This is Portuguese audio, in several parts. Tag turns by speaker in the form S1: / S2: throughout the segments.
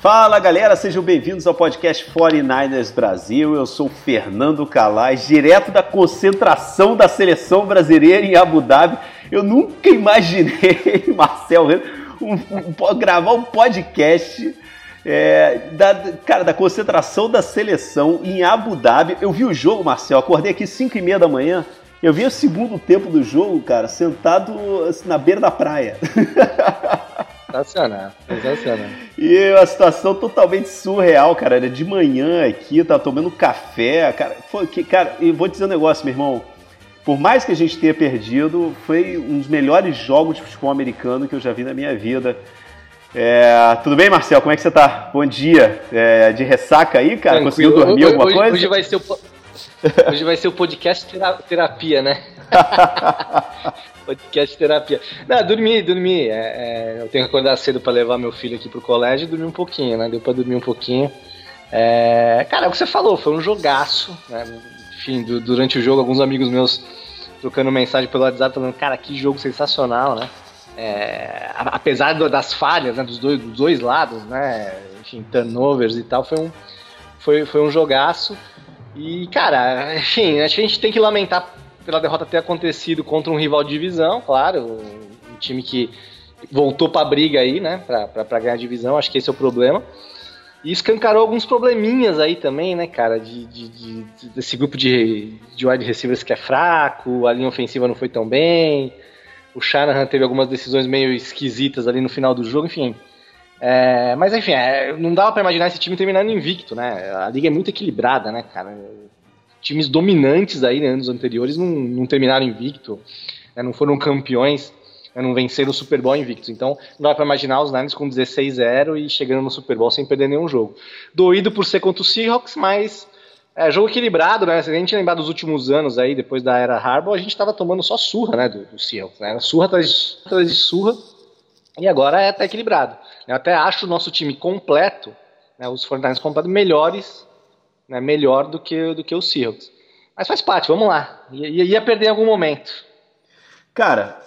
S1: Fala galera, sejam bem-vindos ao podcast 49ers Brasil. Eu sou Fernando Calais, direto da concentração da seleção brasileira em Abu Dhabi. Eu nunca imaginei, Marcel, um, um, gravar um podcast é, da, cara, da concentração da seleção em Abu Dhabi. Eu vi o jogo, Marcel, acordei aqui 5 e meia da manhã. Eu vi o segundo tempo do jogo, cara, sentado assim, na beira da praia.
S2: Sensacional, sensacional.
S1: E uma situação totalmente surreal, cara. Era de manhã aqui, tava tomando café, cara. Foi que, cara, e vou dizer um negócio, meu irmão. Por mais que a gente tenha perdido, foi um dos melhores jogos de futebol americano que eu já vi na minha vida. É, tudo bem, Marcel? Como é que você tá? Bom dia. É, de ressaca aí, cara? Tranquilo. Conseguiu dormir
S2: hoje,
S1: alguma coisa?
S2: Hoje vai ser o, hoje vai ser o podcast terapia, né? podcast terapia. Não, dormi, dormi. É, é, eu tenho que acordar cedo para levar meu filho aqui pro colégio e dormir um pouquinho, né? Deu pra dormir um pouquinho. É, cara, é o que você falou, foi um jogaço. Né? Enfim, do, durante o jogo, alguns amigos meus trocando mensagem pelo WhatsApp falando, cara, que jogo sensacional, né? É, apesar das falhas né, dos, dois, dos dois lados, né? Enfim, turnovers e tal, foi um, foi, foi um jogaço. E, cara, enfim, acho que a gente tem que lamentar pela derrota ter acontecido contra um rival de divisão, claro, um, time que voltou para a briga aí, né, para ganhar a divisão, acho que esse é o problema. E escancarou alguns probleminhas aí também, né, cara, de, de, de, desse grupo de, de wide receivers que é fraco, a linha ofensiva não foi tão bem, o Shanahan teve algumas decisões meio esquisitas ali no final do jogo, enfim. É, mas enfim, é, não dava para imaginar esse time terminando invicto, né? A liga é muito equilibrada, né, cara? Times dominantes aí, né, anos anteriores, não, não terminaram invicto, né, não foram campeões, né, não venceram o Super Bowl invictos. Então, não dá para imaginar os Niners com 16-0 e chegando no Super Bowl sem perder nenhum jogo. Doído por ser contra o Seahawks, mas é, jogo equilibrado, né? Se a gente lembrar dos últimos anos aí, depois da era Harbaugh, a gente estava tomando só surra, né, do, do Seahawks, né? Surra atrás, de surra, e agora é até equilibrado. Eu até acho o nosso time completo, né, os 49ers completos, melhores né, melhor do que, do que o Seahawks. Mas faz parte, vamos lá. Ia, ia perder em algum momento.
S1: Cara,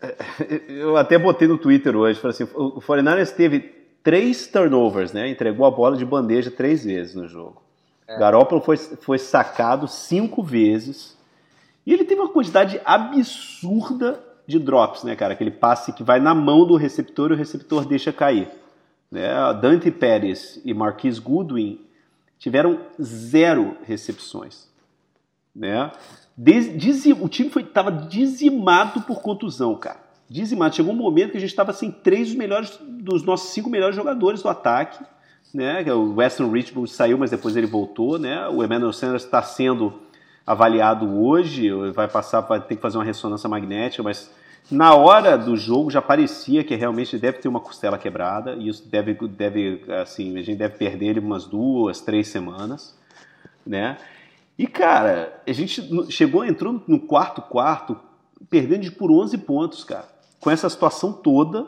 S1: eu até botei no Twitter hoje, falei assim, o 49ers teve três turnovers, né? Entregou a bola de bandeja três vezes no jogo. É. Garoppolo foi, foi sacado cinco vezes. E ele teve uma quantidade absurda de drops, né, cara? Aquele passe que vai na mão do receptor e o receptor deixa cair. Né? Dante Pérez e Marquis Goodwin tiveram zero recepções. Né? o time estava dizimado por contusão, cara. Dizimado. Chegou um momento que a gente estava sem três dos melhores dos nossos cinco melhores jogadores do ataque. Né? É o Weston Richburg saiu, mas depois ele voltou. Né? O Emmanuel Sanders está sendo avaliado hoje, vai passar, vai ter que fazer uma ressonância magnética, mas na hora do jogo já parecia que realmente deve ter uma costela quebrada e isso deve, deve assim, a gente deve perder ele umas duas, três semanas, né? E cara, a gente chegou, entrou no quarto quarto perdendo por 11 pontos, cara, com essa situação toda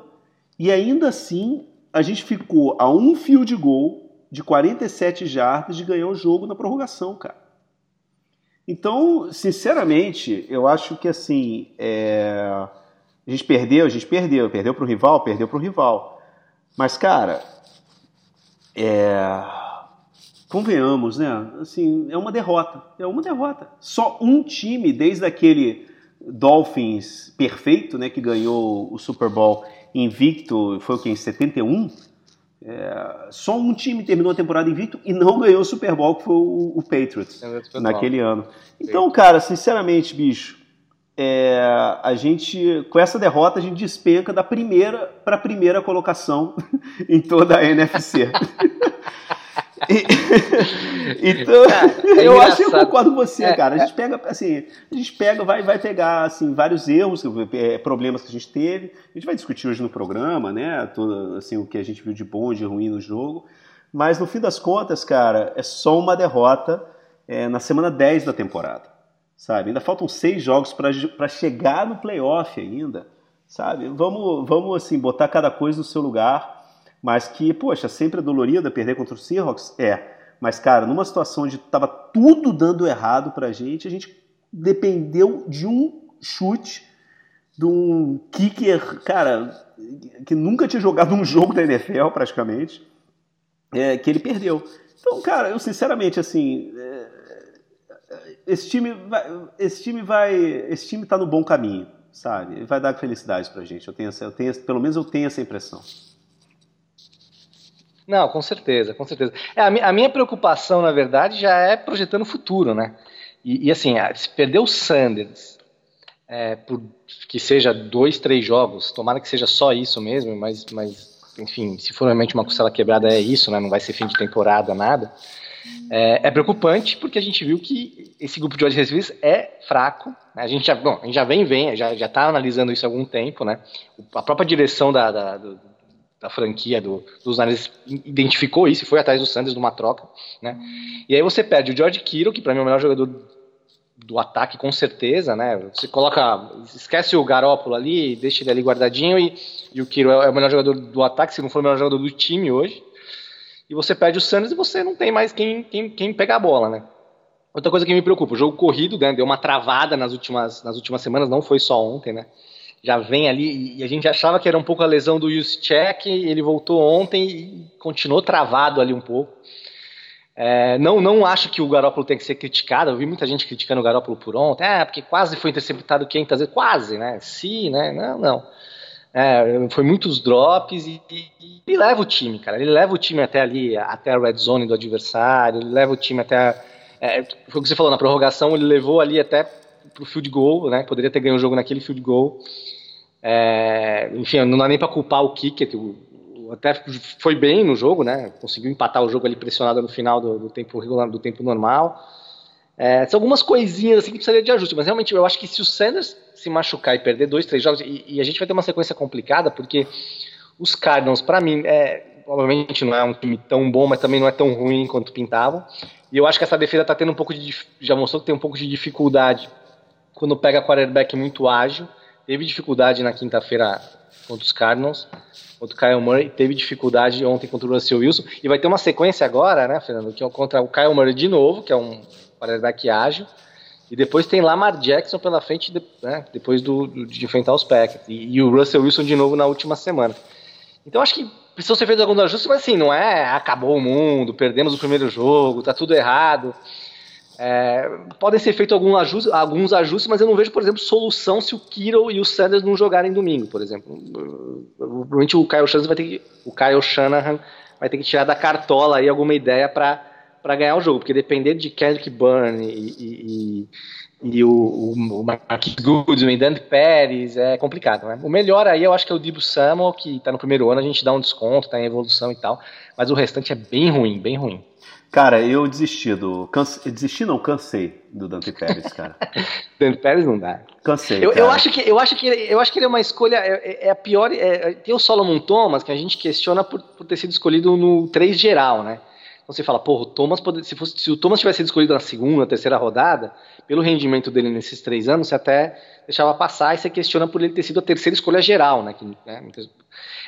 S1: e ainda assim a gente ficou a um fio de gol de 47 jardas de ganhar o jogo na prorrogação, cara. Então, sinceramente, eu acho que assim, é a gente perdeu, a gente perdeu, perdeu para o rival, perdeu para o rival. Mas, cara, é... convenhamos, né? Assim, é uma derrota, é uma derrota. Só um time, desde aquele Dolphins perfeito, né, que ganhou o Super Bowl invicto, foi o que, em 71? É... só um time terminou a temporada invicto e não ganhou o Super Bowl, que foi o, o Patriots, naquele ano. Então, cara, sinceramente, bicho, é, a gente, com essa derrota, a gente despenca da primeira para a primeira colocação em toda a NFC. então, é eu acho que eu concordo com você, é, cara. A gente pega, assim, a gente pega, vai, vai pegar assim, vários erros, é, problemas que a gente teve. A gente vai discutir hoje no programa, né? Todo, assim, o que a gente viu de bom, de ruim no jogo. Mas no fim das contas, cara, é só uma derrota é, na semana 10 da temporada, sabe? Ainda faltam seis jogos para chegar no playoff ainda, sabe? Vamos, vamos assim, botar cada coisa no seu lugar, mas que, poxa, sempre é dolorida perder contra o Seahawks? É. Mas, cara, numa situação onde tava tudo dando errado pra gente, a gente dependeu de um chute de um kicker, cara, que nunca tinha jogado um jogo da NFL praticamente, é, que ele perdeu. Então, cara, eu sinceramente, assim, é, esse time vai, esse time vai, esse time tá no bom caminho, sabe? Vai dar felicidade pra gente. Eu tenho, eu tenho, pelo menos eu tenho essa impressão.
S2: Não, com certeza, com certeza. É, a, a, minha preocupação, na verdade, já é projetando o futuro, né? E, e assim, se perder o Sanders, é, por que seja dois, três jogos, tomara que seja só isso mesmo, mas, mas enfim, se for realmente uma costela quebrada é isso, né? Não vai ser fim de temporada, nada. É, é preocupante porque a gente viu que esse grupo de wide receivers é fraco. Né? A gente já, bom, a gente já vem, vem, já está analisando isso há algum tempo, né? A própria direção da, da da franquia do, dos Niners identificou isso e foi atrás do Sanders numa troca, né? E aí você perde o George Kittle, que para mim é o melhor jogador do ataque com certeza, né? Você coloca, esquece o Garópolo ali, deixa ele ali guardadinho e, e o Kittle é o melhor jogador do ataque, se não for o melhor jogador do time hoje. E você perde o Sanders e você não tem mais quem, quem, quem pegar a bola, né? Outra coisa que me preocupa, o jogo corrido, né, deu uma travada nas últimas, nas últimas semanas, não foi só ontem, né? já vem ali, e a gente achava que era um pouco a lesão do Juszczyk, ele voltou ontem e continuou travado ali um pouco. É, não, não acho que o Garópolo tem que ser criticado, eu vi muita gente criticando o Garópolo por ontem, é, porque quase foi interceptado 500 vezes, quase, né, sim, né, não, não. É, foi muitos drops e, e, e, leva o time, cara, ele leva o time até ali, até a red zone do adversário, ele leva o time até, é, foi o que você falou, na prorrogação ele levou ali até pro field goal, né, poderia ter ganho o jogo naquele field goal, é, enfim, não dá nem para culpar o Kicker, até foi bem no jogo, né? Conseguiu empatar o jogo ali pressionado no final do, do tempo regular, do tempo normal. É, são algumas coisinhas assim que precisaria de ajuste, mas realmente eu acho que se o Sanders se machucar e perder dois, três jogos, e, e a gente vai ter uma sequência complicada, porque os Cardinals, para mim, é, obviamente não é um time tão bom, mas também não é tão ruim quanto pintavam. E eu acho que essa defesa tá tendo um pouco de. Já mostrou que tem um pouco de dificuldade quando pega quarterback muito ágil teve dificuldade na quinta-feira contra os Cardinals, contra o Kyle Murray, teve dificuldade ontem contra o Russell Wilson, e vai ter uma sequência agora, né, Fernando, que é contra o Kyle Murray de novo, que é um quarterback ágil, e depois tem Lamar Jackson pela frente, né, depois do, do, de enfrentar os Packers, e, e, o Russell Wilson de novo na última semana. Então acho que precisam ser feitos alguns ajustes, mas assim, não é acabou o mundo, perdemos o primeiro jogo, tá tudo errado. É, podem ser feitos algum ajuste, alguns ajustes, mas eu não vejo, por exemplo, solução se o Kiro e o Sanders não jogarem domingo, por exemplo. Provavelmente o Kyle Shanahan vai ter que, o Kyle Shanahan vai ter que tirar da cartola aí alguma ideia para ganhar o jogo, porque dependendo de Kendrick Byrne e, e, e, o, o, o Marquis Dante Pérez é complicado, né? O melhor aí eu acho que é o Dibu Samuel, que está no primeiro ano, a gente dá um desconto, está em evolução e tal, mas o restante é bem ruim, bem ruim.
S1: Cara, eu desisti do. Canse... Desisti não, cansei do Dante Pérez, cara.
S2: Dante Pérez não dá.
S1: Cansei.
S2: Eu, eu, acho que, eu, acho que, eu acho que ele é uma escolha. É, é, é a pior. É, tem o Solomon Thomas, que a gente questiona por, por ter sido escolhido no 3 geral, né? Então você fala, pô, o Thomas pode, se, fosse, se o Thomas tivesse sido escolhido na segunda, terceira rodada, pelo rendimento dele nesses três anos, você até deixava passar e você questiona por ele ter sido a terceira escolha geral, né? Que, né?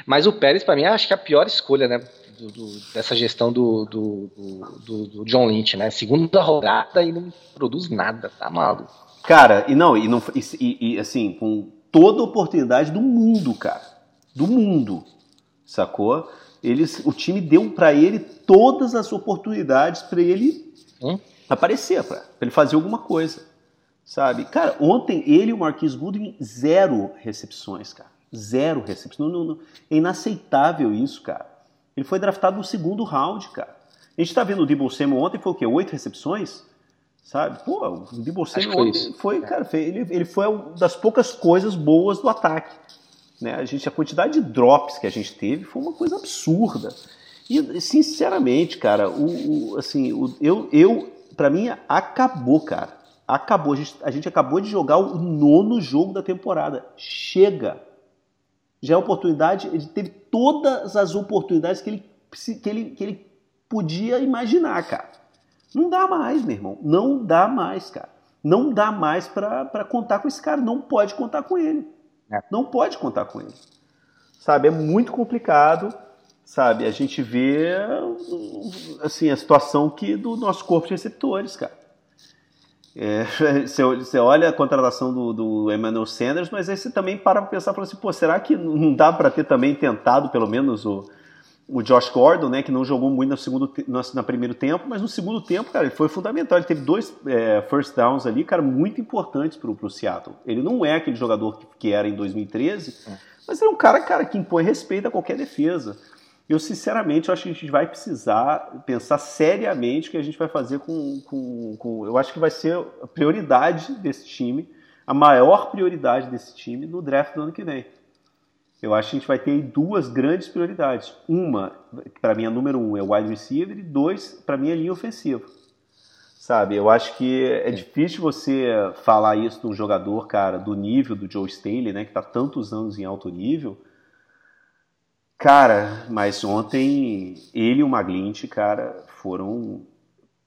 S2: Mas o Pérez, para mim, acho que é a pior escolha, né? do, do, dessa gestão do, do, John Lynch, né? Segunda rodada e não produz nada, tá maluco.
S1: Cara, e não, e, não e, e assim, com toda oportunidade do mundo, cara. Do mundo. Sacou? Eles, o time deu para ele todas as oportunidades para ele hum? aparecer, para ele fazer alguma coisa. Sabe? Cara, ontem ele e o Marquis Goodwin, zero recepções, cara. Zero recepções. Não, não, não. É inaceitável isso, cara. Ele foi draftado no segundo round, cara. A gente tá vendo o Debo Samuel ontem, foi o quê? Oito recepções? Sabe? Pô, o Debo Samuel foi ontem foi, cara, foi, ele, ele foi uma das poucas coisas boas do ataque. Né? A, gente, a quantidade de drops que a gente teve foi uma coisa absurda. E, sinceramente, cara, o, o assim, o, eu, eu para mim, acabou, cara. Acabou. A gente, a gente acabou de jogar o nono jogo da temporada. Chega já é oportunidade, ele teve todas as oportunidades que ele, que ele, que ele podia imaginar, cara. Não dá mais, meu irmão. Não dá mais, cara. Não dá mais para contar com esse cara. Não pode contar com ele. É. Não pode contar com ele. Sabe, é muito complicado, sabe? A gente vê assim a situação que do nosso corpo de receptores, cara. É, você, olha a contratação do, do Emmanuel Sanders, mas aí você também para para pensar, fala assim, pô, será que não dá para ter também tentado pelo menos o, o Josh Gordon, né, que não jogou muito no segundo no, no primeiro tempo, mas no segundo tempo, cara, ele foi fundamental. Ele teve dois é, first downs ali, cara, muito importantes pro, pro Seattle. Ele não é aquele jogador que, que era em 2013, é. mas ele é um cara, cara, que impõe respeito a qualquer defesa. Eu, sinceramente, eu acho que a gente vai precisar pensar seriamente o que a gente vai fazer com, com, com. Eu acho que vai ser a prioridade desse time, a maior prioridade desse time no draft do ano que vem. Eu acho que a gente vai ter duas grandes prioridades. Uma, para mim, a número um é o wide receiver, e dois, para mim, é a linha ofensiva. Sabe, eu acho que é difícil você falar isso de um jogador, cara, do nível do Joe Staley, né, que está tantos anos em alto nível, Cara, mas ontem ele e o Maglint, cara, foram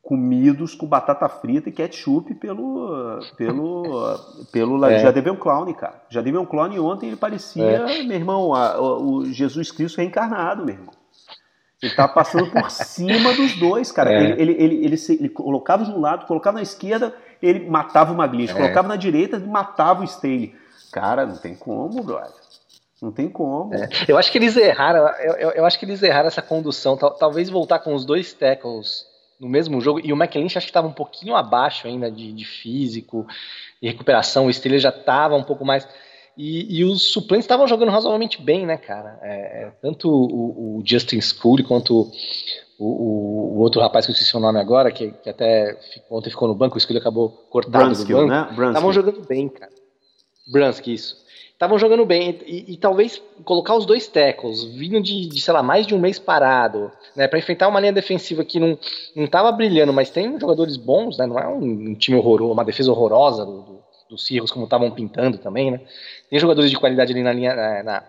S1: comidos com batata frita e ketchup pelo. pelo. pelo é. um clown, cara. Já teve um clown ontem ele parecia, é. meu irmão, a, o Jesus Cristo reencarnado, meu irmão. Ele tá passando por cima dos dois, cara. É. Ele, ele, ele, ele, se, ele, colocava de um lado, colocava na esquerda, ele matava o Maglint. É. Colocava na direita, ele matava o Staley. Cara, não tem como, brother. Não tem como.
S2: É, eu acho que eles erraram. Eu, eu, eu, acho que eles erraram essa condução. Tal, talvez voltar com os dois tackles no mesmo jogo. E o McLinch acho que estava um pouquinho abaixo ainda de, de físico e recuperação. O Steelers já estava um pouco mais. E, e os suplentes estavam jogando razoavelmente bem, né, cara? É, é, tanto o, o, Justin School quanto o, o, outro rapaz que eu esqueci o nome agora, que, que até ficou, ontem ficou no banco, o School acabou cortado Brunskill, do banco. Né? Estavam jogando bem, cara. Bransky, isso estavam jogando bem. E, e, talvez colocar os dois tackles, vindo de, de, sei lá, mais de um mês parado, né, para enfrentar uma linha defensiva que não, não tava brilhando, mas tem jogadores bons, né, não é um, um time horroroso, uma defesa horrorosa do, do, dos Cirros, como estavam pintando também, né. Tem jogadores de qualidade ali na linha, na, na,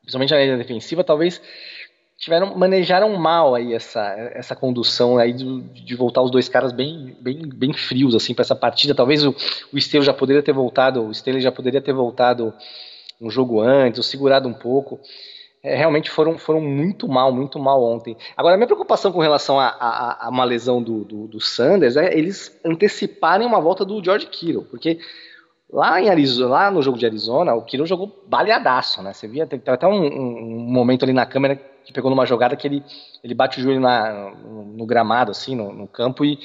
S2: principalmente na linha defensiva, talvez tiveram manejaram mal aí essa, essa condução aí de, de voltar os dois caras bem bem, bem frios assim para essa partida. Talvez o, o já poderia ter voltado, o Esteu já poderia ter voltado um jogo antes, ou segurado um pouco. É, realmente foram, foram muito mal, muito mal ontem. Agora, a minha preocupação com relação a, a, a uma lesão do, do, do, Sanders é eles anteciparem uma volta do George Kittle, porque lá em Arizona, lá no jogo de Arizona, o Kittle jogou baleadaço, né? Você via, tem até um, um, momento ali na câmera que pegou numa jogada que ele, ele bate o joelho na, no, no gramado, assim, no, no campo, e,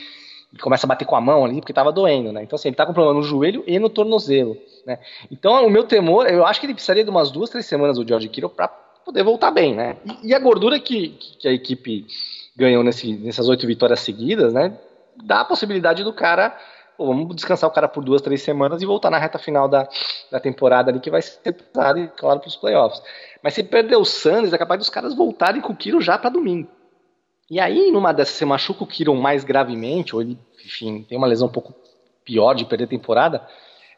S2: e, começa a bater com a mão ali, porque estava doendo, né? Então, assim, ele tá com problema no joelho e no tornozelo, né? Então, o meu temor, eu acho que ele precisaria de umas duas, três semanas do George Kittle para poder voltar bem, né? E, e a gordura que, que, a equipe ganhou nesse, nessas oito vitórias seguidas, né? Dá a possibilidade do cara vamos descansar o cara por duas, três semanas e voltar na reta final da, da temporada ali, que vai ser pesado, claro, para os playoffs. Mas se perder o Sanders, é capaz dos caras voltarem com o Kiro já para domingo. E aí, numa dessas, você machuca o Kiro mais gravemente, ou ele, enfim, tem uma lesão um pouco pior de perder a temporada,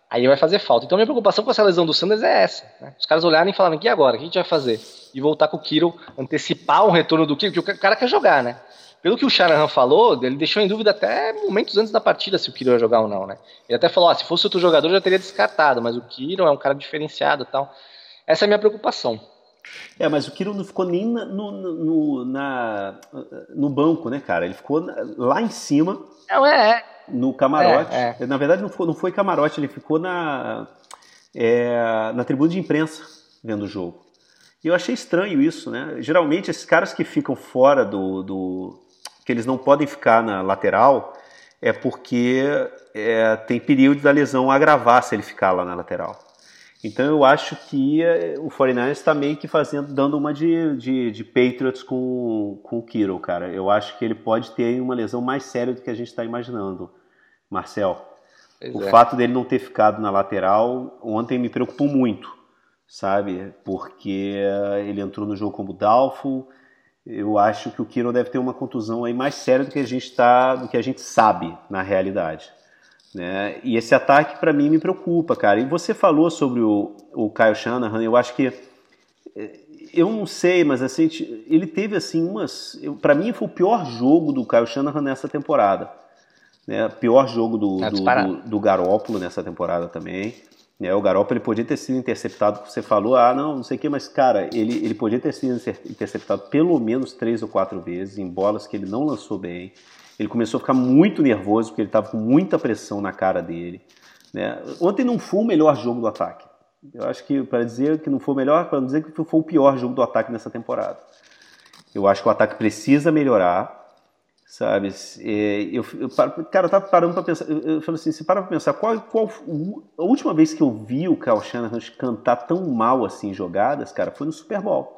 S2: aí vai fazer falta. Então, minha preocupação com essa lesão do Sanders é essa. Né? Os caras olharem e falarem, e agora? O que a gente vai fazer? E voltar com o Kiro, antecipar o retorno do Kiro, porque o cara quer jogar, né? Pelo que o Shanahan falou, ele deixou em dúvida até momentos antes da partida se o Kiro ia jogar ou não, né? Ele até falou, ah, se fosse outro jogador já teria descartado, mas o Kiro é um cara diferenciado e tal. Essa é a minha preocupação.
S1: É, mas o Kiro não ficou nem no, no, na, no banco, né, cara? Ele ficou lá em cima.
S2: Não, é, é.
S1: No camarote. É, é. Na verdade, não, ficou, não foi camarote, ele ficou na, é, na tribuna de imprensa vendo o jogo. E eu achei estranho isso, né? Geralmente, esses caras que ficam fora do. do que eles não podem ficar na lateral é porque é, tem período da lesão agravar se ele ficar lá na lateral. Então eu acho que eh, o 49ers está meio que fazendo, dando uma de, de, de, Patriots com, com o Kiro, cara. Eu acho que ele pode ter uma lesão mais séria do que a gente está imaginando, Marcel. Pois o é. fato dele não ter ficado na lateral ontem me preocupou muito, sabe? Porque ele entrou no jogo como Dalfo. Eu acho que o Kiro deve ter uma contusão aí mais séria do que a gente tá, do que a gente sabe na realidade. Né? E esse ataque para mim me preocupa, cara. E você falou sobre o, o Kyle Shanahan, eu acho que Eu não sei, mas assim, ele teve assim umas. Para mim foi o pior jogo do Kyle Shanahan nessa temporada. Né? Pior jogo do, do, do, do Garópolo nessa temporada também. Né? O Garópolo ele podia ter sido interceptado, você falou, ah, não, não sei o que, mas cara, ele, ele podia ter sido interceptado pelo menos três ou quatro vezes em bolas que ele não lançou bem. Ele começou a ficar muito nervoso porque ele estava com muita pressão na cara dele. Né? Ontem não foi o melhor jogo do ataque. Eu acho que, para dizer que não foi o melhor, para dizer que foi o pior jogo do ataque nessa temporada. Eu acho que o ataque precisa melhorar, sabe? É, eu, eu, cara, eu tava parando para pensar. Eu, eu falei assim: se para pra pensar, qual, qual a última vez que eu vi o Kyle Shanahan cantar tão mal assim jogadas, cara, foi no Super Bowl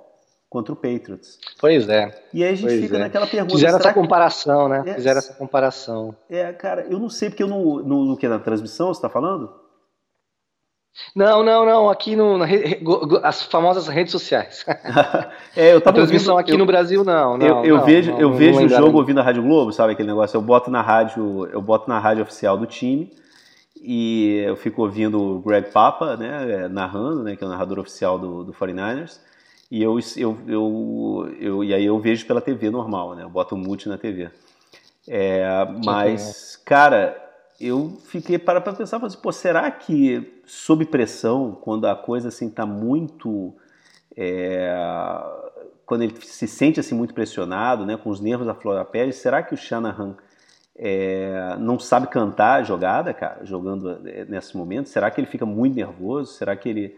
S1: contra o Patriots.
S2: Pois é.
S1: E aí a gente fica
S2: é.
S1: naquela pergunta.
S2: Fizeram essa comparação, né? É, Fizeram essa comparação.
S1: É, cara, eu não sei, porque eu no, no, no que na transmissão você está falando?
S2: Não, não, não. Aqui no, na, as famosas redes sociais.
S1: é, eu tava
S2: a transmissão ouvindo, aqui eu, no Brasil não. não
S1: eu, eu
S2: não,
S1: vejo,
S2: não,
S1: eu vejo o jogo ouvindo a Rádio Globo, sabe aquele negócio? Eu boto na rádio, eu boto na rádio oficial do time e eu fico ouvindo o Greg Papa, né, narrando, né, que é o narrador oficial do, do 49ers. E eu, eu, eu, eu, e aí eu vejo pela TV normal, né? Eu boto o mute na TV. É, mas, cara, eu fiquei para para pensar, assim, pô, será que sob pressão, quando a coisa assim tá muito é, quando ele se sente assim muito pressionado, né, com os nervos à flor da pele, será que o Shanahan é, não sabe cantar a jogada, cara, jogando é, nesse momento? Será que ele fica muito nervoso? Será que ele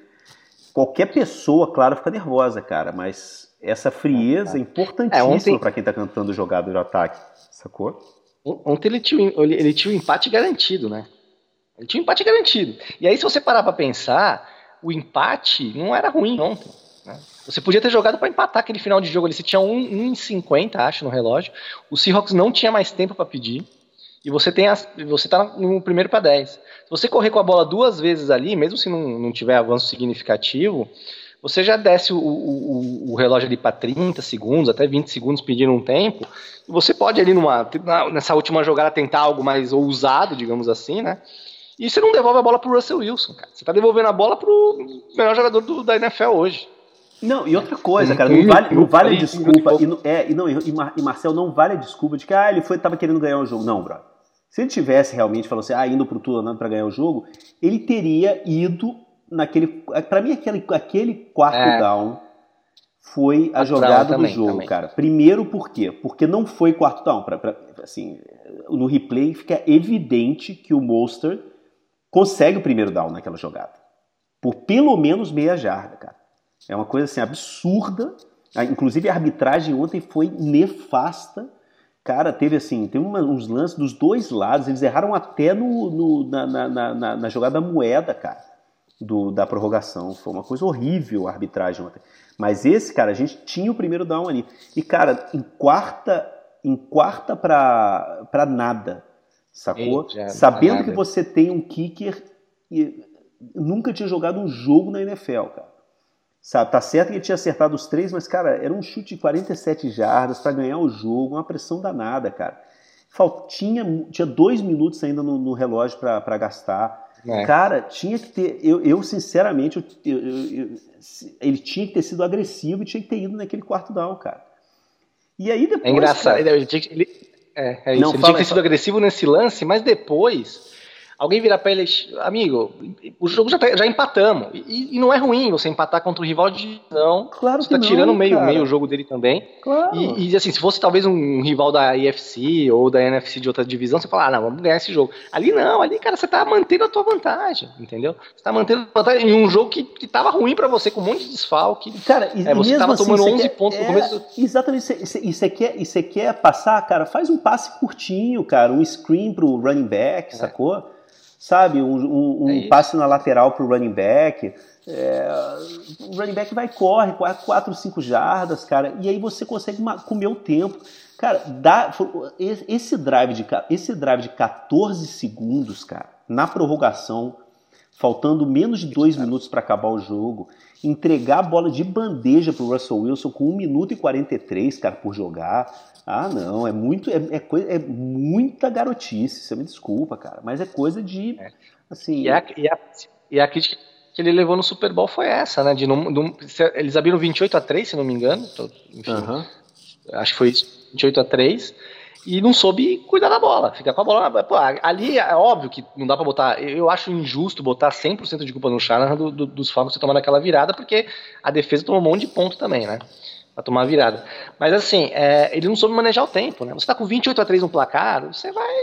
S1: qualquer pessoa, claro, fica nervosa, cara, mas essa frieza é, é importantíssima é, ontem... para quem tá cantando jogada de ataque, sacou?
S2: Ontem ele tinha, ele tinha um empate garantido, né? Ele tinha um empate garantido. E aí, se você parar para pensar, o empate não era ruim ontem. Né? Você podia ter jogado para empatar aquele final de jogo ali. Você tinha 1,50, acho, no relógio. O Seahawks não tinha mais tempo para pedir. E você tem as, você tá no primeiro para 10. Se você correr com a bola duas vezes ali, mesmo se não, não tiver avanço significativo, você já desce o, o, o relógio ali para 30 segundos, até 20 segundos pedindo um tempo. E você pode ali numa, nessa última jogada tentar algo mais ousado, digamos assim, né? E você não devolve a bola pro Russell Wilson, cara. Você tá devolvendo a bola pro melhor jogador do, da NFL hoje.
S1: Não, e outra coisa, cara, não vale, não vale a desculpa. E, é, e, não, e, Mar, e Marcel não vale a desculpa de que ah, ele foi, tava querendo ganhar o jogo. Não, brother. Se ele tivesse realmente falou assim, ah, indo pro andando para ganhar o jogo, ele teria ido naquele. Para mim, aquele, aquele quarto é. down foi a, a jogada também, do jogo, também. cara. Primeiro, por quê? Porque não foi quarto down. Pra, pra, assim, no replay fica evidente que o Monster consegue o primeiro down naquela jogada. Por pelo menos meia jarda, cara. É uma coisa assim absurda. Inclusive a arbitragem ontem foi nefasta Cara, teve assim, tem uma, uns lances dos dois lados, eles erraram até no, no na, na, na, na, jogada moeda, cara, do, da prorrogação. Foi uma coisa horrível a arbitragem ontem. Mas esse, cara, a gente tinha o primeiro down ali. E, cara, em quarta, em quarta pra, pra nada, sacou? Sabendo nada. que você tem um kicker e nunca tinha jogado um jogo na NFL, cara. Sabe, tá certo que ele tinha acertado os três, mas, cara, era um chute de 47 jardas para ganhar o jogo, uma pressão danada, cara. Faltinha, tinha dois minutos ainda no, no relógio para gastar. É. Cara, tinha que ter. Eu, eu sinceramente, eu, eu, ele tinha que ter sido agressivo e tinha que ter ido naquele quarto down, cara. E aí depois.
S2: É engraçado. Cara, ele, ele, é, é isso. Não, ele tinha que ter sido agressivo nesse lance, mas depois alguém virar ele, amigo, o jogo já, tá, já empatamos. E, e, não é ruim você empatar contra o rival de divisão.
S1: Claro
S2: você tá
S1: não,
S2: tirando meio, meio jogo dele também.
S1: Claro.
S2: E, e, assim, se fosse talvez um rival da IFC ou da NFC de outra divisão, você fala, ah, não, vamos ganhar esse jogo. Ali não, ali, cara, você tá mantendo a tua vantagem, entendeu? Você tá mantendo a vantagem em um jogo que, que tava ruim para você, com um monte de desfalque.
S1: Cara,
S2: e, é, você tava
S1: assim,
S2: tomando 11
S1: quer,
S2: pontos
S1: é,
S2: no começo.
S1: Exatamente, e você quer, e você quer passar, cara, faz um passe curtinho, cara, um screen pro running back, é. sacou? Sabe? Um, um, um é passe na lateral para o running back. É, o running back vai corre 4, 5 jardas, cara, e aí você consegue comer o tempo. Cara, dá, esse, drive de, esse drive de 14 segundos, cara, na prorrogação, faltando menos de 2 minutos para acabar o jogo, entregar a bola de bandeja para o Russell Wilson com 1 minuto e 43, cara, por jogar. Ah, não, é muito, é, é, coisa, é muita garotice, você me desculpa, cara, mas é coisa de, é. assim...
S2: E a, e, a, e a crítica que ele levou no Super Bowl foi essa, né? De, eles abriram 28 a 3 se não me engano. Enfim, uhum. Acho que foi isso, 28 a 3 e não soube cuidar da bola. Fica com a bola. Pô, ali é óbvio que não dá para botar. Eu acho injusto botar 100% de culpa no Shanahan do, do, dos Falcons tomando aquela virada, porque a defesa tomou um monte de ponto também, né? Pra tomar a virada. Mas assim, é, ele não soube manejar o tempo, né? Você tá com 28 a 3 no placar, você vai,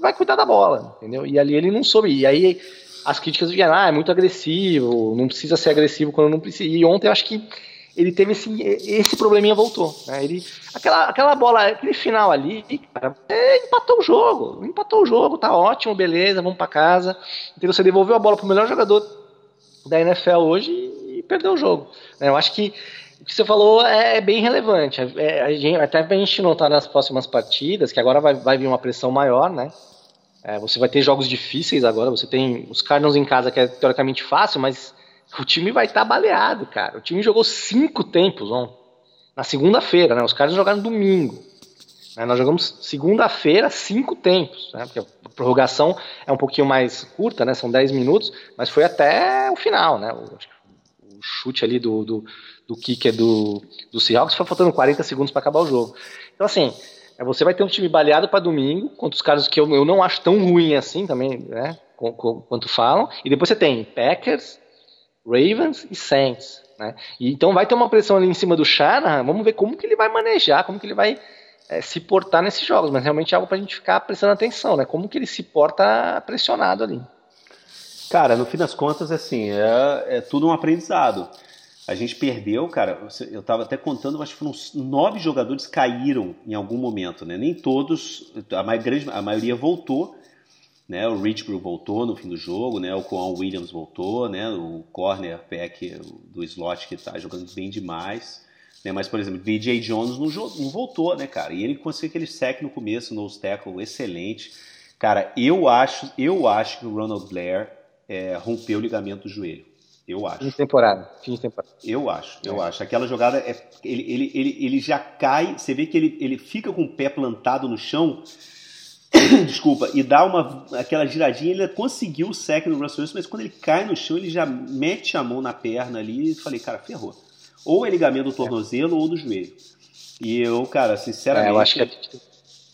S2: vai cuidar da bola, entendeu? E ali ele não soube. E aí as críticas vieram, ah, é muito agressivo, não precisa ser agressivo quando não precisa. E ontem eu acho que ele teve esse, esse probleminha voltou. Né? Ele, aquela, aquela bola, aquele final ali, cara, é, empatou o jogo. Empatou o jogo, tá ótimo, beleza, vamos para casa. Então você devolveu a bola pro melhor jogador da NFL hoje e perdeu o jogo. Eu acho que o que você falou é, é bem relevante. É, a gente, até pra gente notar nas próximas partidas, que agora vai, vai vir uma pressão maior, né? É, você vai ter jogos difíceis agora. Você tem os Cardinals em casa, que é teoricamente fácil, mas o time vai estar tá baleado, cara. O time jogou cinco tempos ontem. Na segunda-feira, né? Os caras jogaram domingo. Né? Nós jogamos segunda-feira, cinco tempos, né? Porque a prorrogação é um pouquinho mais curta, né? São dez minutos, mas foi até o final, né? O, o chute ali do, do, do kicker do, do Seahawks foi faltando 40 segundos para acabar o jogo. Então, assim, é, você vai ter um time baleado para domingo, contra os caras que eu, eu não acho tão ruim assim também, né? Quanto falam. E depois você tem Packers, Ravens e Saints. Né? E então vai ter uma pressão ali em cima do Shanahan, vamos ver como que ele vai manejar, como que ele vai é, se portar nesses jogos, mas realmente é algo para a gente ficar prestando atenção, né? Como que ele se porta pressionado ali.
S1: Cara, no fim das contas, assim, é, é tudo um aprendizado. A gente perdeu, cara, eu estava até contando, acho que foram nove jogadores caíram em algum momento, né? Nem todos, a, grande, a maioria voltou, né? O Richburg voltou no fim do jogo, né? O Coan Williams voltou, né? O corner pack do slot que está jogando bem demais. Né? Mas, por exemplo, DJ Jones não, não voltou, né, cara? E ele conseguiu aquele sec no começo, no tackle excelente. Cara, eu acho, eu acho que o Ronald Blair é, rompeu o ligamento do joelho. Eu acho.
S2: Fim de temporada. Fim de temporada.
S1: Eu acho, eu é. acho. Aquela jogada, é, ele, ele, ele, ele já cai, você vê que ele, ele fica com o pé plantado no chão desculpa, e dá uma aquela giradinha, ele conseguiu o sec no Russell Wilson, mas quando ele cai no chão, ele já mete a mão na perna ali e falei, cara, ferrou. Ou é ligamento do tornozelo é. ou do joelho. E eu, cara, sinceramente. É, eu acho que é...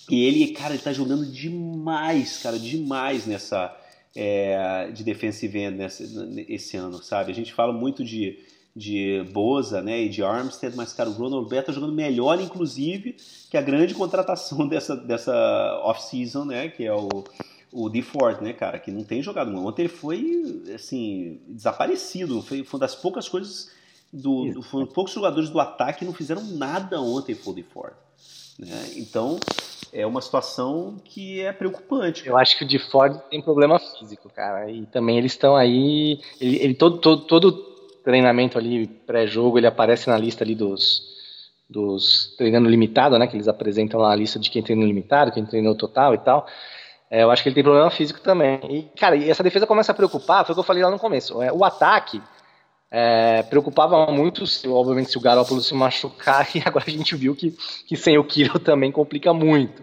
S1: E ele, cara, ele tá jogando demais, cara, demais nessa. É, de defensive end nessa, esse ano, sabe? A gente fala muito de de Boza né, e de Armstead, mas, cara, o Ronald Blair tá jogando melhor, inclusive, que a grande contratação dessa, dessa off-season, né, que é o, o DeFord, né, cara, que não tem jogado muito. Ontem ele foi, assim, desaparecido, foi, foi uma das poucas coisas, do, do foi poucos jogadores do ataque que não fizeram nada ontem foi o DeFord. Né? Então, é uma situação que é preocupante.
S2: Eu acho que o DeFord tem problema físico, cara, e também eles estão aí, ele, ele todo, todo, todo treinamento ali pré-jogo, ele aparece na lista ali dos, dos treinando limitado, né? Que eles apresentam lá a lista de quem treinou limitado, quem treinou total e tal. É, eu acho que ele tem problema físico também. E, cara, e essa defesa começa a preocupar, foi o que eu falei lá no começo. É, o ataque é, preocupava muito, se, obviamente, se o Garoppolo se machucar, e agora a gente viu que, que sem o Kiro também complica muito.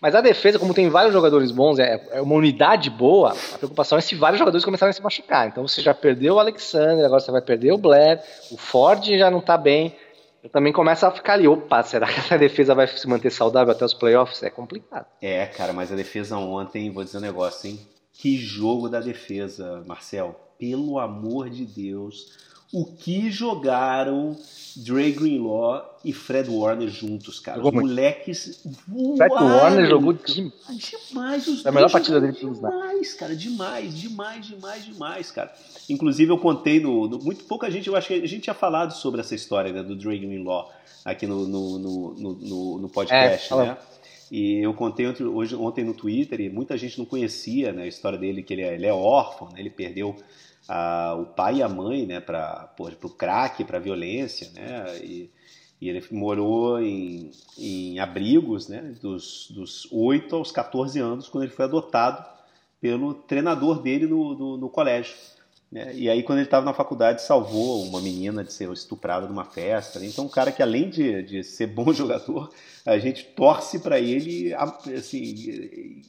S2: Mas a defesa, como tem vários jogadores bons, é, é, uma unidade boa, a preocupação é se vários jogadores começarem a se machucar. Então você já perdeu o Alexander, agora você vai perder o Blair, o Ford já não tá bem. Eu também começa a ficar ali, opa, será que essa defesa vai se manter saudável até os playoffs? É complicado.
S1: É, cara, mas a defesa ontem, vou dizer um negócio, hein? Que jogo da defesa, Marcel. Pelo amor de Deus o que jogaram Dre Greenlaw e Fred Warner juntos, cara. Jogou os moleques
S2: voaram. Fred Warner jogou demais.
S1: Demais. Os
S2: é a melhor partida dele
S1: pelos Demais, cara. Demais, demais, demais, demais, cara. Inclusive eu contei no, no, Muito pouca gente, eu acho que a gente tinha falado sobre essa história né, do Dre Greenlaw aqui no, no, no, no, no podcast, é, né? E eu contei hoje, ontem no Twitter e muita gente não conhecia né, a história dele, que ele é, ele é órfão, né, ele perdeu a, o pai e a mãe né, para o crack, para a violência, né, e, e, ele morou em, em abrigos né, dos, dos 8 aos 14 anos, quando ele foi adotado pelo treinador dele no, no, no colégio. Né? E aí, quando ele estava na faculdade, salvou uma menina de ser estuprada numa festa. Né? Então, um cara que, além de, de ser bom jogador, a gente torce para ele assim,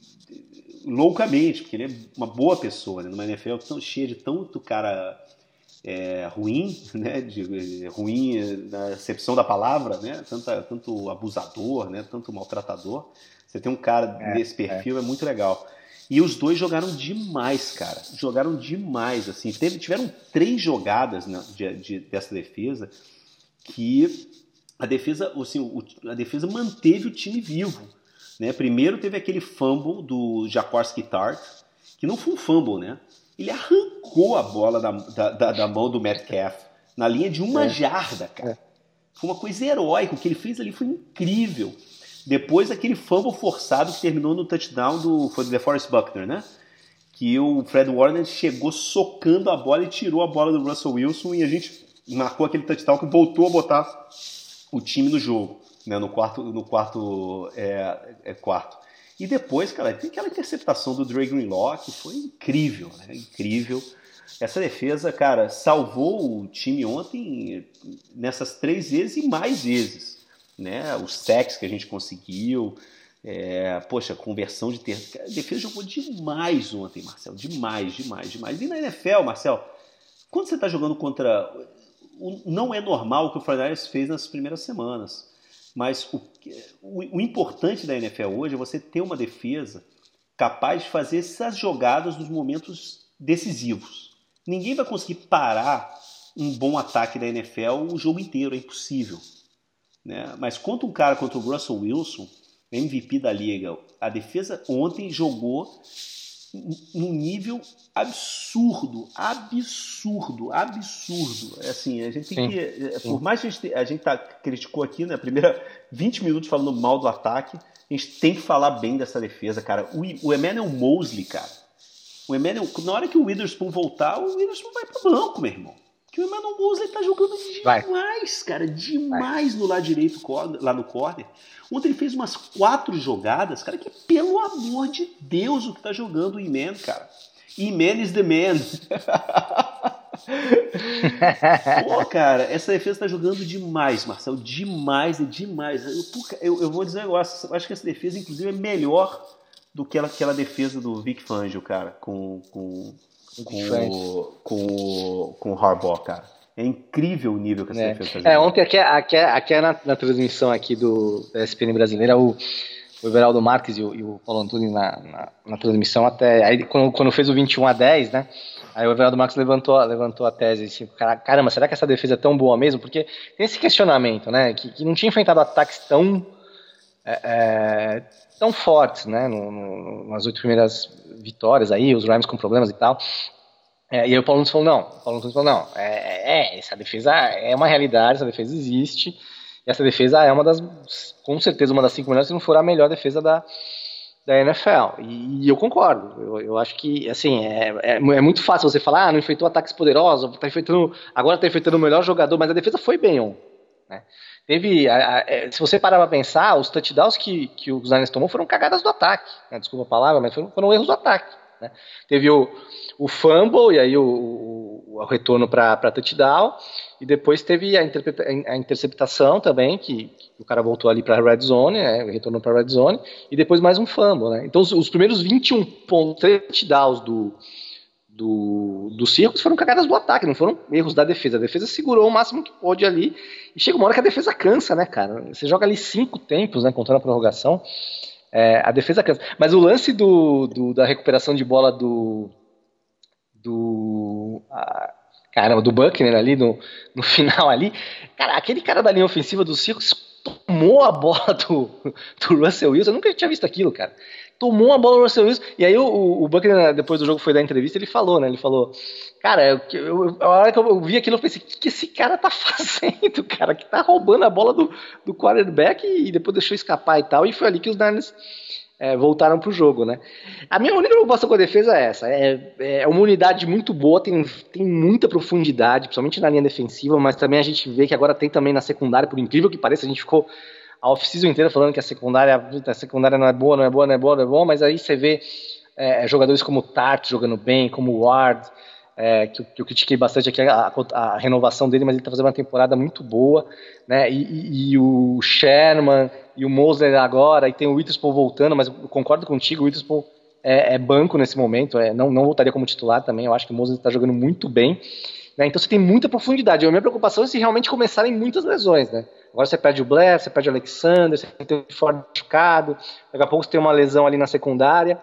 S1: loucamente, porque ele é uma boa pessoa, né? Numa NFL tão cheia de tanto cara é, ruim, né, de, ruim na acepção da palavra, né, tanto, tanto abusador, né, tanto maltratador. Você tem um cara é, desse perfil, é. é. muito legal. E os dois jogaram demais, cara. Jogaram demais, assim. Teve, tiveram três jogadas né, de, de, dessa defesa que a defesa, assim, o, a defesa manteve o time vivo. Né? Primeiro teve aquele fumble do Jaworski Tart, que não foi um fumble, né? Ele arrancou a bola da, da, da, da mão do Metcalf na linha de uma é. jarda, cara. É. Foi uma coisa heróica. O que ele fez ali foi incrível. Depois aquele fumble forçado que terminou no touchdown do foi do DeForest Buckner, né? Que o Fred Warner chegou socando a bola e tirou a bola do Russell Wilson e a gente marcou aquele touchdown que voltou a botar o time no jogo, né? No quarto, no quarto, é, é quarto. E depois, cara, tem aquela interceptação do Dre Greenlaw que foi incrível, né? Incrível. Essa defesa, cara, salvou o time ontem nessas três vezes e mais vezes. Né? Os sacks que a gente conseguiu, é, poxa, conversão de ter. A defesa jogou demais ontem, Marcel. Demais, demais, demais. E na NFL, Marcel, quando você está jogando contra. Não é normal o que o Fortnite fez nas primeiras semanas. Mas o, o, o importante da NFL hoje é você ter uma defesa capaz de fazer essas jogadas nos momentos decisivos. Ninguém vai conseguir parar um bom ataque da NFL o jogo inteiro, é impossível. Né? Mas contra um cara contra o Russell Wilson, MVP da liga, a defesa ontem jogou num nível absurdo, absurdo, absurdo. É assim, a gente tem sim, que, é, sim. por mais que a gente, a gente tá, criticou aqui, né, primeira 20 minutos falando mal do ataque, a gente tem que falar bem dessa defesa, cara. O, o Emmanuel Mosley, cara, o Emmanuel, na hora que o Witherspoon voltar, o Witherspoon vai pro banco, meu irmão. Que o Emmanuel Mosley tá jogando demais, vai. cara, demais vai. no lado direito, lá no corner. Ontem ele fez umas quatro jogadas, cara, que pelo amor de Deus o que tá jogando o Iman, cara. Iman is the man. Pô, cara, essa defesa tá jogando demais, Marcelo. Demais, é demais. Eu, eu, eu, vou dizer um negócio. Acho que essa defesa, inclusive, é melhor do que aquela, aquela defesa do Vic Fangio, cara, com, com, com, com, com o Harbaugh, cara. É incrível o nível que essa é. defesa
S2: tá jogando. É, ontem aqui, aqui, aqui na, na transmissão aqui do da SPN brasileira, o, o Everaldo Marques e o, e o Paulo Antunes na, na, na, transmissão até. Aí quando, quando fez o 21 a 10, né? Aí o Everaldo Marques levantou, levantou a tese assim, caramba, será que essa defesa é tão boa mesmo? Porque tem esse questionamento, né? Que, que não tinha enfrentado ataques tão. É, é, tão fortes, né? No, no, nas oito primeiras vitórias aí, os Rams com problemas e tal. É, e aí o Paulo Nunes falou, não, o Paulo Nunes falou, não, é, é, essa defesa é uma realidade, essa defesa existe, e essa defesa é uma das, com certeza, uma das cinco melhores, se não for a melhor defesa da, da NFL. E, e eu concordo, eu, eu, acho que, assim, é, é, é, muito fácil você falar, ah, não enfrentou ataques poderosos, tá enfrentando, agora está enfrentando o melhor jogador, mas a defesa foi bem né? Teve, a, a, é, se você parar para pensar, os touchdowns que, que os Niners tomou foram cagadas do ataque, né? desculpa a palavra, mas foram, foram erros do ataque. Né? Teve o, o fumble e aí o, o, o retorno para touchdown, e depois teve a, a interceptação também, que, que, o cara voltou ali para a red zone, né? retornou para a red zone, e depois mais um fumble. Né? Então os, os primeiros 21 pontos, touchdowns do, do, do Circos foram cagadas do ataque, não foram erros da defesa. A defesa segurou o máximo que pôde ali, e chega uma hora que a defesa cansa, né, cara? Você joga ali cinco tempos, né, contando a prorrogação. É, a defesa cansa. Mas o lance do, do da recuperação de bola do. do. A, caramba, do Buckner ali no, no final ali. Cara, aquele cara da linha ofensiva do Circos tomou a bola do, do Russell Wilson. Eu nunca tinha visto aquilo, cara tomou uma bola do Russell Wilson. E aí o, o Buckner, depois do jogo, foi dar entrevista, ele falou, né? Ele falou, cara, eu, eu, a hora que eu vi aquilo, eu pensei, o que, que esse cara tá fazendo, cara? Que tá roubando a bola do, do quarterback e, depois deixou escapar e tal. E foi ali que os Niners é, voltaram pro jogo, né? A minha única preocupação com a defesa é essa. É, é uma unidade muito boa, tem, tem muita profundidade, principalmente na linha defensiva, mas também a gente vê que agora tem também na secundária, por incrível que pareça, a gente ficou a off-season inteira falando que a secundária, a secundária não é boa, não é boa, não é boa, não é boa, mas aí você vê é, jogadores como Tart jogando bem, como Ward, é, que, que, eu critiquei bastante aqui a, a, a, renovação dele, mas ele está fazendo uma temporada muito boa, né? E, e, e, o Sherman e o Mosley agora, e tem o Witherspoon voltando, mas eu concordo contigo, o Witherspoon é, é banco nesse momento, é, não, não voltaria como titular também, eu acho que o Mosley está jogando muito bem. Né? Então você tem muita profundidade. A minha preocupação é se realmente começarem muitas lesões. Né? Agora você perde o Blair, você perde o Alexander, você tem o Ford machucado, daqui a pouco você tem uma lesão ali na secundária.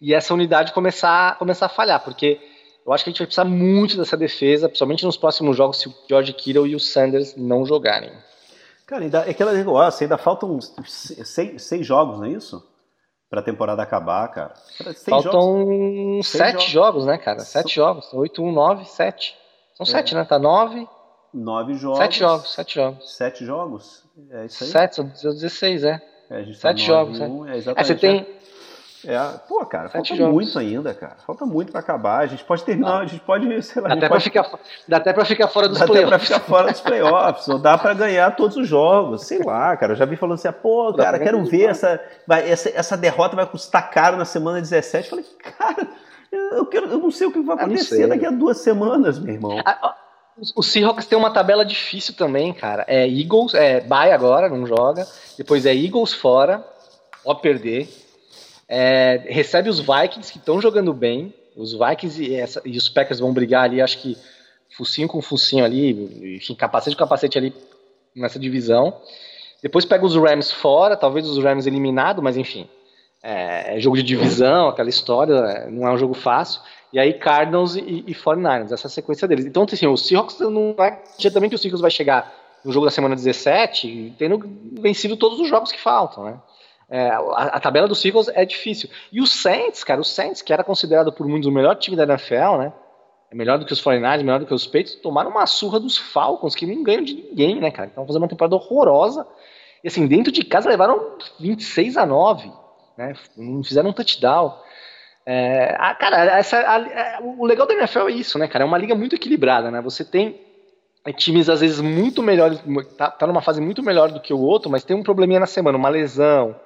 S2: E essa unidade começar, começar a falhar, porque eu acho que a gente vai precisar muito dessa defesa, principalmente nos próximos jogos, se o George Kittle e o Sanders não jogarem.
S1: Cara, ainda, é aquela negócio, ainda faltam seis, seis jogos, não é isso? Pra temporada acabar, cara.
S2: Faltam jogos. sete jogos. jogos. né, cara? Sete São... jogos. Oito, um, nove, sete. São é. sete, né? Tá nove.
S1: Nove jogos.
S2: Sete jogos, sete jogos.
S1: Sete jogos? É isso aí?
S2: Sete, são 16, é. é tá sete tá jogos, um, é. é exatamente. Aí você tem
S1: é, pô, cara, falta jogos. muito ainda, cara. Falta muito para acabar. A gente pode terminar, a gente pode, sei lá.
S2: Dá até,
S1: pode...
S2: ficar, dá até pra ficar fora dos
S1: dá
S2: playoffs.
S1: Dá até pra ficar fora dos playoffs. ou dá para ganhar todos os jogos. Sei lá, cara. Eu já vi falando assim, pô, cara, quero ver essa, vai, essa, essa derrota vai custar caro na semana 17. Eu falei, cara, eu, quero, eu não sei o que vai acontecer daqui a duas semanas, meu irmão.
S2: O Seahawks tem uma tabela difícil também, cara. É Eagles, é bye agora, não joga. Depois é Eagles fora, ó perder. É, recebe os Vikings, que estão jogando bem. Os Vikings e, essa, e, os Packers vão brigar ali, acho que focinho com focinho ali, enfim, capacete com capacete ali nessa divisão. Depois pega os Rams fora, talvez os Rams eliminados, mas enfim. É, é, jogo de divisão, aquela história, é, não é um jogo fácil. E aí Cardinals e, e 49ers, essa é sequência deles. Então, assim, o Seahawks não é certamente o Seahawks vai chegar no jogo da semana 17 tendo vencido todos os jogos que faltam, né? É, a, a, tabela dos Seahawks é difícil. E o Saints, cara, o Saints, que era considerado por muitos o melhor time da NFL, né? É melhor do que os 49ers, melhor do que os Peitos, tomaram uma surra dos Falcons, que não ganham de ninguém, né, cara? Estão fazendo uma temporada horrorosa. E assim, dentro de casa levaram 26 a 9, né? Não fizeram um touchdown. É, a, cara, essa, a, a, o legal da NFL é isso, né, cara? É uma liga muito equilibrada, né? Você tem times às vezes muito melhores, tá, tá numa fase muito melhor do que o outro, mas tem um probleminha na semana, uma lesão,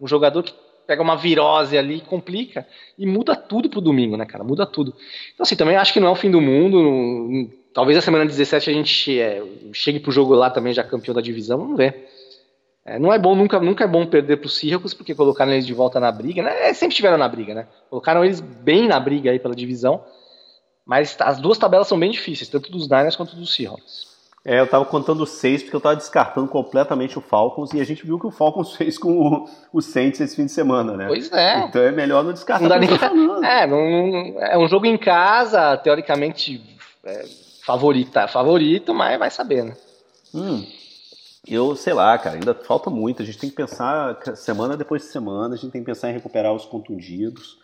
S2: um jogador que pega uma virose ali complica e muda tudo pro domingo, né, cara? Muda tudo. Então, assim, também acho que não é o fim do mundo. Talvez a semana 17 a gente é, chegue pro jogo lá também já campeão da divisão, vamos ver. É, não é bom, nunca, nunca é bom perder pro Seahawks, porque colocaram eles de volta na briga, né? É, sempre estiveram na briga, né? Colocaram eles bem na briga aí pela divisão. Mas as duas tabelas são bem difíceis, tanto dos Niners quanto dos Seahawks.
S1: É, eu tava contando seis porque eu tava descartando completamente o Falcons e a gente viu que o Falcons fez com o, o Saints esse fim de semana, né?
S2: Pois é.
S1: Então é melhor não descartar. Não dá nem
S2: É, não, é um jogo em casa, teoricamente é, favorita, favorito, mas vai saber, né?
S1: Hum, eu sei lá, cara, ainda falta muito. A gente tem que pensar semana depois de semana, a gente tem que pensar em recuperar os contundidos,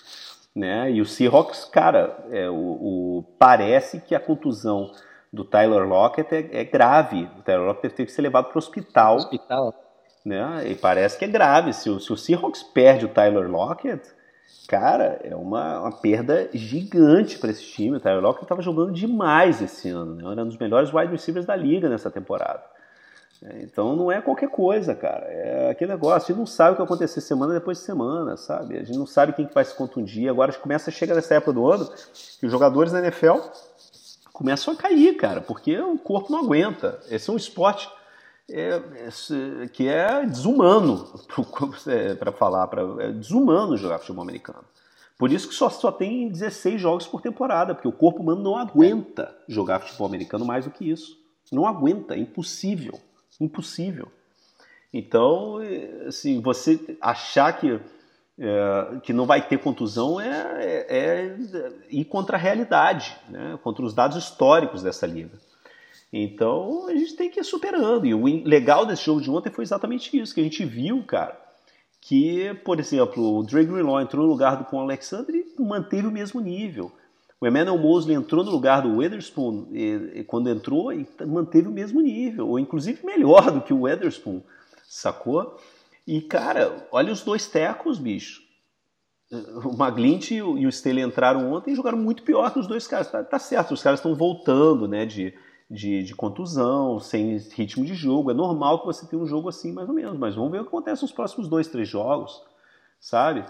S1: né? E o Seahawks, cara, é, o, o parece que a contusão do Tyler Lockett é, é grave. O Tyler Lockett teve que ser levado para o hospital.
S2: Hospital.
S1: Né? E parece que é grave. Se o, se o Seahawks perde o Tyler Lockett, cara, é uma, uma perda gigante para esse time. O Tyler Lockett estava jogando demais esse ano. Né? Era um dos melhores wide receivers da liga nessa temporada. É, então não é qualquer coisa, cara. É aquele negócio. A gente não sabe o que vai acontecer semana depois de semana, sabe? A gente não sabe quem que vai se contundir. Agora a gente começa a chegar nessa época do ano que os jogadores da NFL começam a cair, cara, porque o corpo não aguenta. Esse é um esporte é, é, que é desumano para é, falar, pra, é desumano jogar futebol americano. Por isso que só, só tem 16 jogos por temporada, porque o corpo humano não aguenta jogar futebol americano mais do que isso. Não aguenta, é impossível. Impossível. Então, é, assim, você achar que é, que não vai ter contusão é, é, é, ir contra a realidade, né? contra os dados históricos dessa liga. Então a gente tem que ir superando. E o legal desse jogo de ontem foi exatamente isso, que a gente viu, cara, que, por exemplo, o Dre Greenlaw entrou no lugar do Paul Alexander e manteve o mesmo nível. O Emmanuel Mosley entrou no lugar do Witherspoon e, e, quando entrou e manteve o mesmo nível, ou inclusive melhor do que o Witherspoon, sacou? E, cara, olha os dois tecos, bicho. O Maglint e o Staley entraram ontem e jogaram muito pior que os dois caras. Tá, tá certo, os caras estão voltando, né, de, de, de, contusão, sem ritmo de jogo. É normal que você tenha um jogo assim, mais ou menos. Mas vamos ver o que acontece nos próximos dois, três jogos, sabe?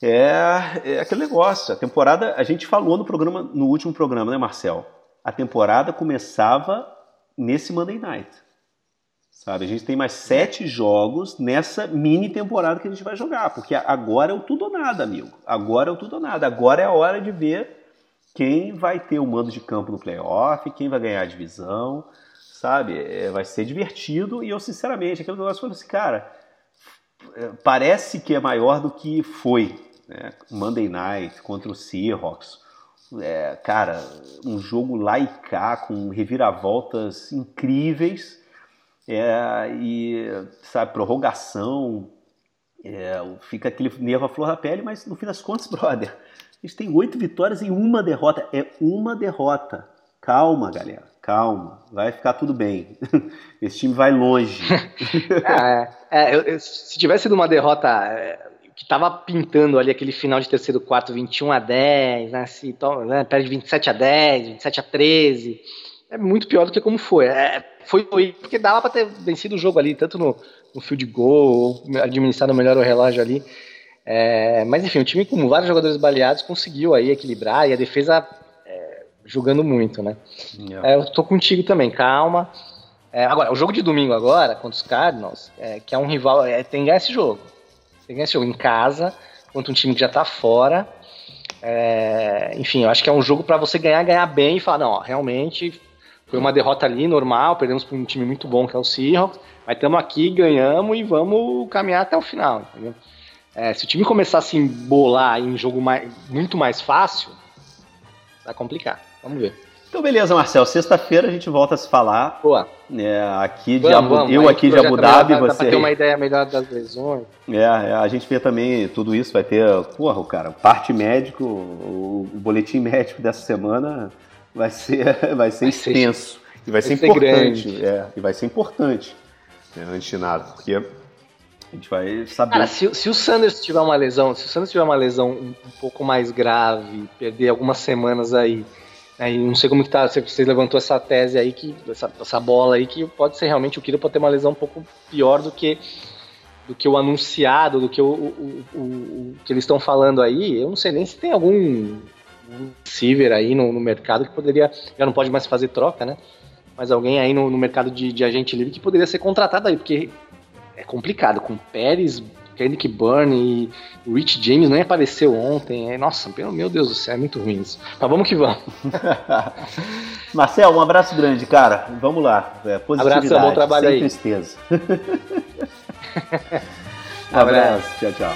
S1: É, é aquele negócio. A temporada, a gente falou no programa, no último programa, né, Marcel? A temporada começava nesse Monday Night. Sabe? A gente tem mais sete jogos nessa mini temporada que a gente vai jogar, porque agora é o tudo ou nada, amigo. Agora é o tudo ou nada. Agora é a hora de ver quem vai ter o mando de campo no playoff, quem vai ganhar a divisão, sabe? É, vai ser divertido e eu, sinceramente, aquele negócio falando assim, cara, é, parece que é maior do que foi. Né? Monday Night contra o Seahawks. É, cara, um jogo lá e cá, com reviravoltas incríveis. É, e, sabe, prorrogação. É, fica aquele nervo à flor da pele, mas no fim das contas, brother, eles têm oito vitórias e uma derrota. É uma derrota. Calma, galera. Calma. Vai ficar tudo bem. Esse time vai longe.
S2: é, é se tivesse sido uma derrota é, que estava pintando ali aquele final de terceiro quarto, 21 a 10, né, se, né, perde 27 a 10, 27 a 13, é muito pior do que como foi. É, foi, porque dava para ter vencido o jogo ali, tanto no, no field goal, administrado melhor o relógio ali. É, mas enfim, o time com vários jogadores baleados conseguiu aí equilibrar e a defesa é, jogando muito, né? Yeah. É, eu tô contigo também, calma. É, agora, o jogo de domingo agora, contra os Cardinals, é, que é um rival, é, tem que ganhar esse jogo. Tem que ganhar esse jogo em casa, contra um time que já tá fora. Enfim, eu acho que é um jogo para você ganhar, ganhar bem e falar, não, ó, realmente foi uma derrota ali, normal, perdemos para um time muito bom que é o Seahawks, mas estamos aqui, ganhamos e vamos caminhar até o final, entendeu? É, se o time começar a se embolar em jogo mais, muito mais fácil, vai complicar. Vamos ver.
S1: Então, beleza, Marcel. Sexta-feira a gente volta a se falar.
S2: Boa.
S1: É, aqui de vamos, Abu, vamos. eu aqui de Abu Dhabi. Dá, você...
S2: Dá ter uma ideia melhor das lesões.
S1: É, é, a gente vê também tudo isso. Vai ter, porra, cara, parte médico, o boletim médico dessa semana vai ser, vai ser vai extenso. Ser, e vai, vai ser, ser importante. É, e vai ser importante. Né, antes de nada, porque a gente vai saber.
S2: Cara, se, se, o Sanders tiver uma lesão, se o Sanders tiver uma lesão um, um pouco mais grave, perder algumas semanas aí, aí não sei como que tá, você, você levantou essa tese aí, que essa, essa bola aí, que pode ser realmente o Kiro pode ter uma lesão um pouco pior do que do que o anunciado, do que o, o, o, o que eles estão falando aí. Eu não sei nem se tem algum receiver aí no, no, mercado que poderia, já não pode mais fazer troca, né? Mas alguém aí no, no mercado de, de agente livre que poderia ser contratado aí, porque é complicado. Com Pérez, Kendrick Byrne e Rich James nem apareceu ontem. É, nossa, meu Deus do céu, é muito ruim isso. Mas vamos que vamos.
S1: Marcel, um abraço grande, cara. Vamos lá. É,
S2: positividade, abraço, bom trabalho aí.
S1: tristeza. um abraço. Tchau, tchau.